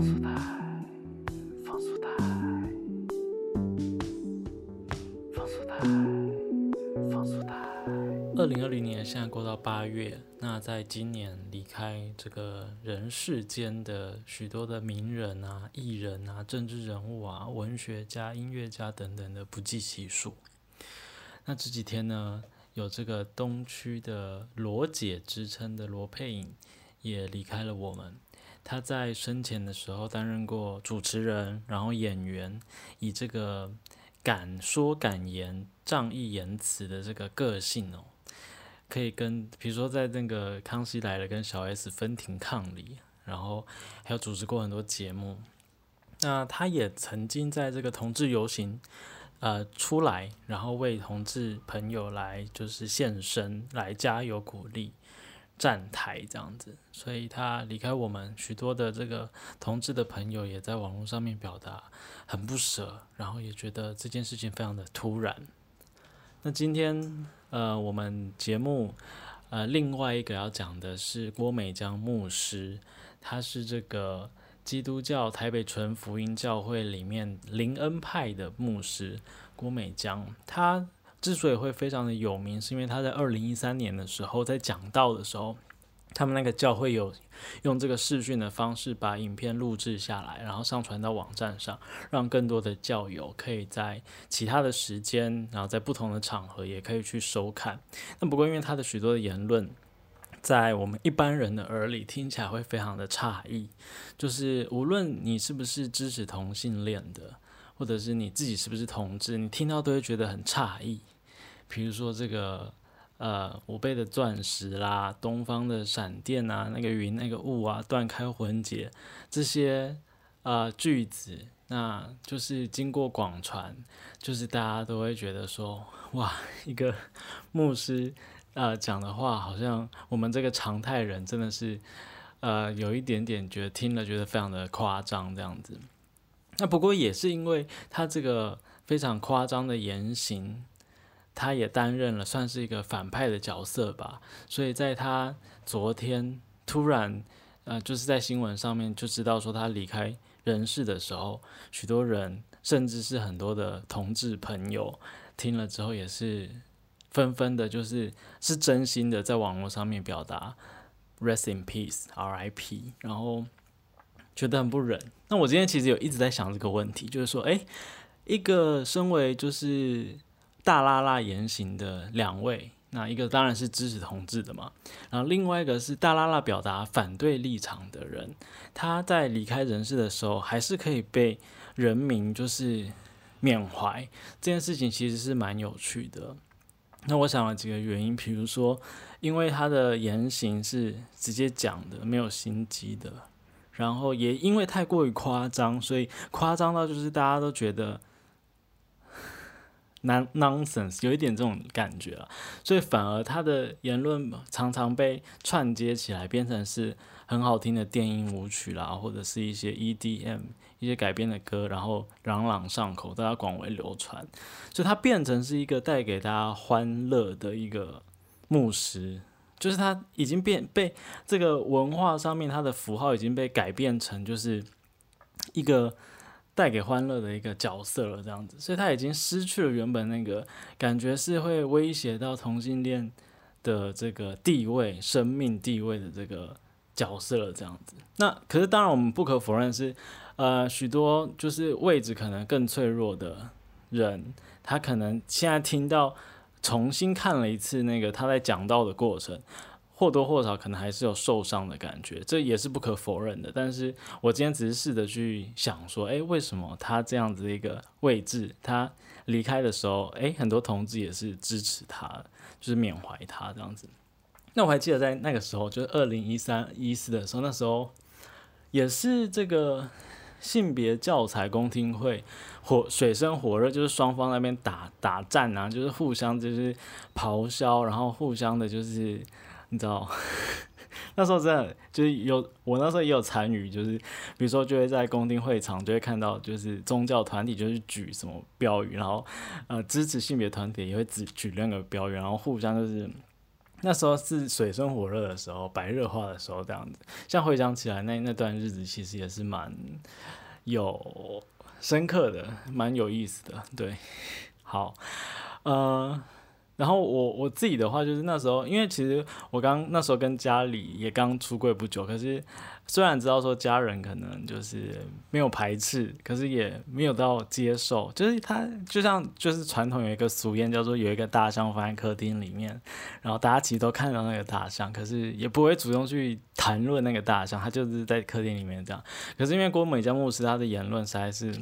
放速台，放速台，放速台，放速台。二零二零年现在过到八月，那在今年离开这个人世间的许多的名人啊、艺人啊、政治人物啊、文学家、音乐家等等的不计其数。那这几天呢，有这个东区的罗姐之称的罗佩颖也离开了我们。他在生前的时候担任过主持人，然后演员，以这个敢说敢言、仗义言辞的这个个性哦，可以跟比如说在那个《康熙来了》跟小 S 分庭抗礼，然后还有主持过很多节目。那他也曾经在这个同志游行，呃，出来，然后为同志朋友来就是献身，来加油鼓励。站台这样子，所以他离开我们，许多的这个同志的朋友也在网络上面表达很不舍，然后也觉得这件事情非常的突然。那今天呃，我们节目呃另外一个要讲的是郭美江牧师，他是这个基督教台北纯福音教会里面灵恩派的牧师郭美江，他。之所以会非常的有名，是因为他在二零一三年的时候，在讲道的时候，他们那个教会有用这个视讯的方式把影片录制下来，然后上传到网站上，让更多的教友可以在其他的时间，然后在不同的场合也可以去收看。那不过因为他的许多的言论，在我们一般人的耳里听起来会非常的诧异，就是无论你是不是支持同性恋的。或者是你自己是不是同志？你听到都会觉得很诧异。比如说这个呃，五倍的钻石啦，东方的闪电啊，那个云那个雾啊，断开魂节这些呃句子，那就是经过广传，就是大家都会觉得说，哇，一个 牧师呃讲的话，好像我们这个常态人真的是呃有一点点觉得听了觉得非常的夸张这样子。那不过也是因为他这个非常夸张的言行，他也担任了算是一个反派的角色吧。所以在他昨天突然呃，就是在新闻上面就知道说他离开人世的时候，许多人甚至是很多的同志朋友听了之后也是纷纷的，就是是真心的在网络上面表达 “rest in peace, R.I.P.”，然后。觉得很不忍。那我今天其实有一直在想这个问题，就是说，诶，一个身为就是大拉拉言行的两位，那一个当然是支持同志的嘛，然后另外一个是大拉拉表达反对立场的人，他在离开人世的时候，还是可以被人民就是缅怀。这件事情其实是蛮有趣的。那我想了几个原因，比如说，因为他的言行是直接讲的，没有心机的。然后也因为太过于夸张，所以夸张到就是大家都觉得 non nonsense，有一点这种感觉了，所以反而他的言论常常被串接起来，变成是很好听的电音舞曲啦，或者是一些 EDM 一些改编的歌，然后朗朗上口，大家广为流传，所以它变成是一个带给大家欢乐的一个牧师。就是他已经变被这个文化上面，他的符号已经被改变成就是一个带给欢乐的一个角色了，这样子，所以他已经失去了原本那个感觉是会威胁到同性恋的这个地位、生命地位的这个角色了，这样子。那可是当然，我们不可否认是，呃，许多就是位置可能更脆弱的人，他可能现在听到。重新看了一次那个他在讲到的过程，或多或少可能还是有受伤的感觉，这也是不可否认的。但是我今天只是试着去想说，诶，为什么他这样子的一个位置，他离开的时候，诶，很多同志也是支持他，就是缅怀他这样子。那我还记得在那个时候，就是二零一三一四的时候，那时候也是这个。性别教材公听会火水深火热，就是双方那边打打战啊，就是互相就是咆哮，然后互相的就是你知道，那时候真的就是有我那时候也有参与，就是比如说就会在公听会场就会看到，就是宗教团体就是举什么标语，然后呃支持性别团体也会举举那个标语，然后互相就是那时候是水深火热的时候，白热化的时候，这样子。像回想起来，那那段日子其实也是蛮有深刻的，蛮有意思的。对，好，呃。然后我我自己的话，就是那时候，因为其实我刚那时候跟家里也刚出柜不久，可是虽然知道说家人可能就是没有排斥，可是也没有到接受，就是他就像就是传统有一个俗谚叫做有一个大象放在客厅里面，然后大家其实都看到那个大象，可是也不会主动去谈论那个大象，他就是在客厅里面这样。可是因为郭美江牧师他的言论实在是。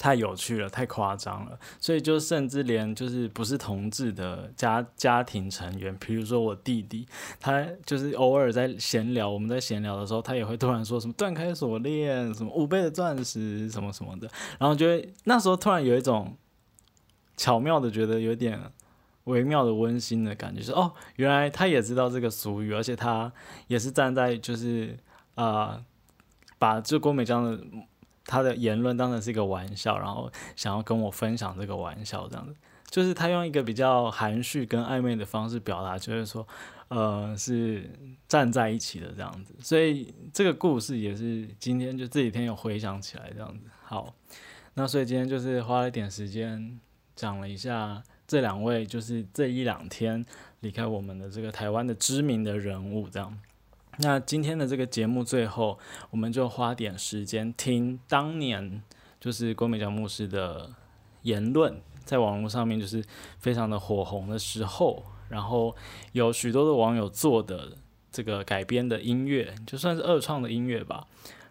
太有趣了，太夸张了，所以就甚至连就是不是同志的家家庭成员，比如说我弟弟，他就是偶尔在闲聊，我们在闲聊的时候，他也会突然说什么断开锁链，什么五倍的钻石，什么什么的，然后就会那时候突然有一种巧妙的，觉得有点微妙的温馨的感觉，是哦，原来他也知道这个俗语，而且他也是站在就是啊，把这郭美江的。他的言论当然是一个玩笑，然后想要跟我分享这个玩笑，这样子，就是他用一个比较含蓄跟暧昧的方式表达，就是说，呃，是站在一起的这样子。所以这个故事也是今天就这几天有回想起来这样子。好，那所以今天就是花了一点时间讲了一下这两位，就是这一两天离开我们的这个台湾的知名的人物这样。那今天的这个节目最后，我们就花点时间听当年就是郭美江牧师的言论，在网络上面就是非常的火红的时候，然后有许多的网友做的这个改编的音乐，就算是二创的音乐吧。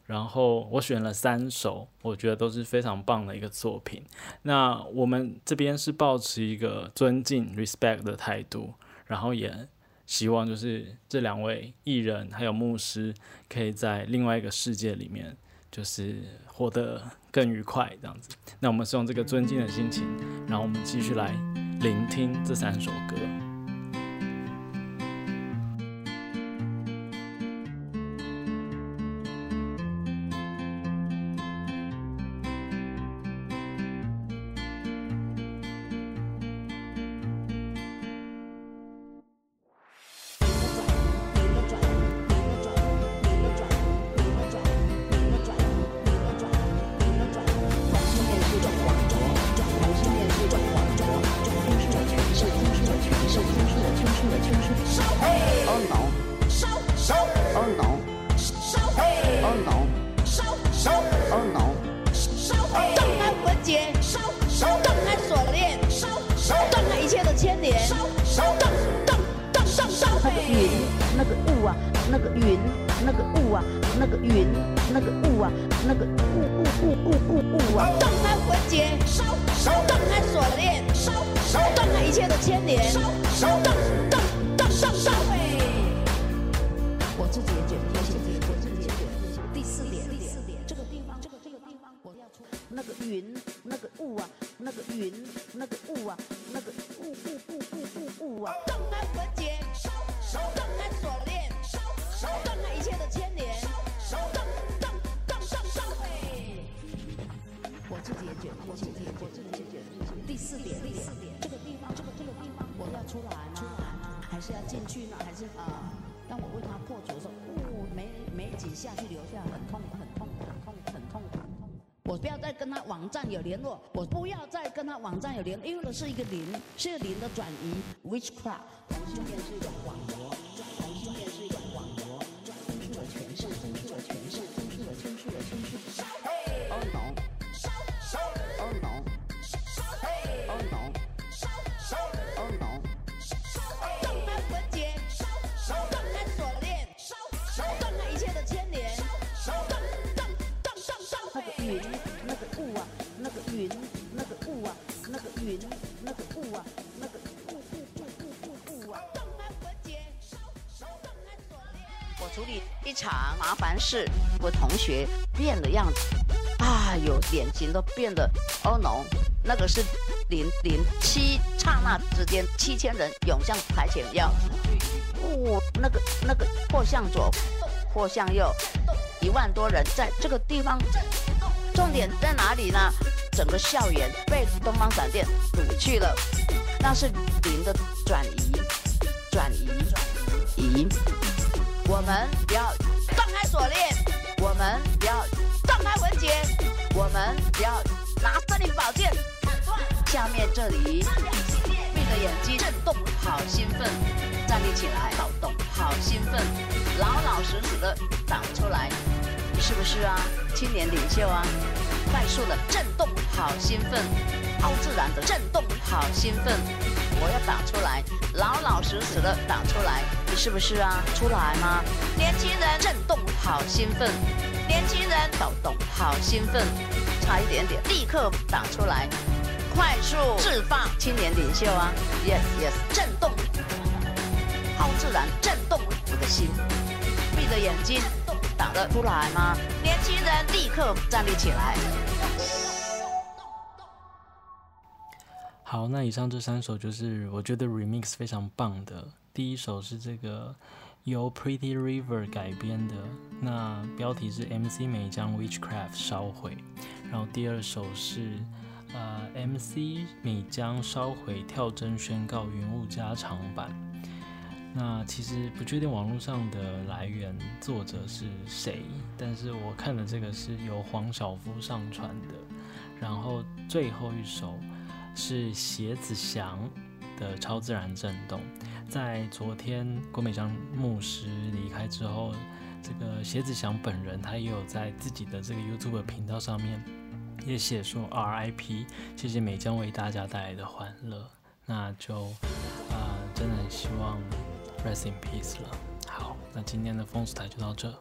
然后我选了三首，我觉得都是非常棒的一个作品。那我们这边是保持一个尊敬 respect 的态度，然后也。希望就是这两位艺人还有牧师，可以在另外一个世界里面，就是活得更愉快这样子。那我们是用这个尊敬的心情，然后我们继续来聆听这三首歌。雾啊，那个云，那个雾啊，那个云，那个雾啊，那个雾雾雾雾雾雾啊！断开魂节，烧烧；断开锁链，烧烧；断开一切的牵连，烧烧。断断断断！烧！我自己也觉，我自己也，自己也。第四点，第四点，这个地方，这个地方，我要出那个云，那个雾啊，那个云。我为他破除说没没几下去留下很痛很痛很痛很痛很痛我不要再跟他网站有联络我不要再跟他网站有联络因为那是一个零是一个零的转移 witchcraft 同性恋是一种网络场麻烦事，我同学变了样子，啊哟，脸型都变得哦 no，那个是零零七刹那之间，七千人涌向台前要，哦，那个那个或向左，或向右，一万多人在这个地方，重点在哪里呢？整个校园被东方闪电堵去了，那是零的转移。转移，移。我们不要放开锁链，我们不要放开文结，我们不要拿森林宝剑。下面这里，闭着眼睛，震动，好兴奋，站立起来，躁动，好兴奋，老老实实的挡出来，是不是啊？青年领袖啊！快速的震动，好兴奋，超自然的震动，好兴奋，我要打出来，老老实实的打出来，你是不是啊？出来吗？年轻人震动，好兴奋，年轻人抖动，好兴奋，差一点点，立刻打出来，快速释放，青年领袖啊，yes yes，震动，好自然震动我的心，闭着眼睛。打得出来吗？年轻人立刻站立起来。好，那以上这三首就是我觉得 remix 非常棒的。第一首是这个由 Pretty River 改编的，那标题是 MC 美将 Witchcraft 烧毁。然后第二首是呃 MC 美将烧毁跳针宣告云雾加长版。那其实不确定网络上的来源，作者是谁，但是我看的这个是由黄小夫上传的。然后最后一首是鞋子祥的《超自然震动》。在昨天郭美江牧师离开之后，这个鞋子祥本人他也有在自己的这个 YouTube 频道上面也写说 RIP，谢谢美江为大家带来的欢乐。那就啊，真的很希望。Rest in peace 了。好，那今天的风俗台就到这。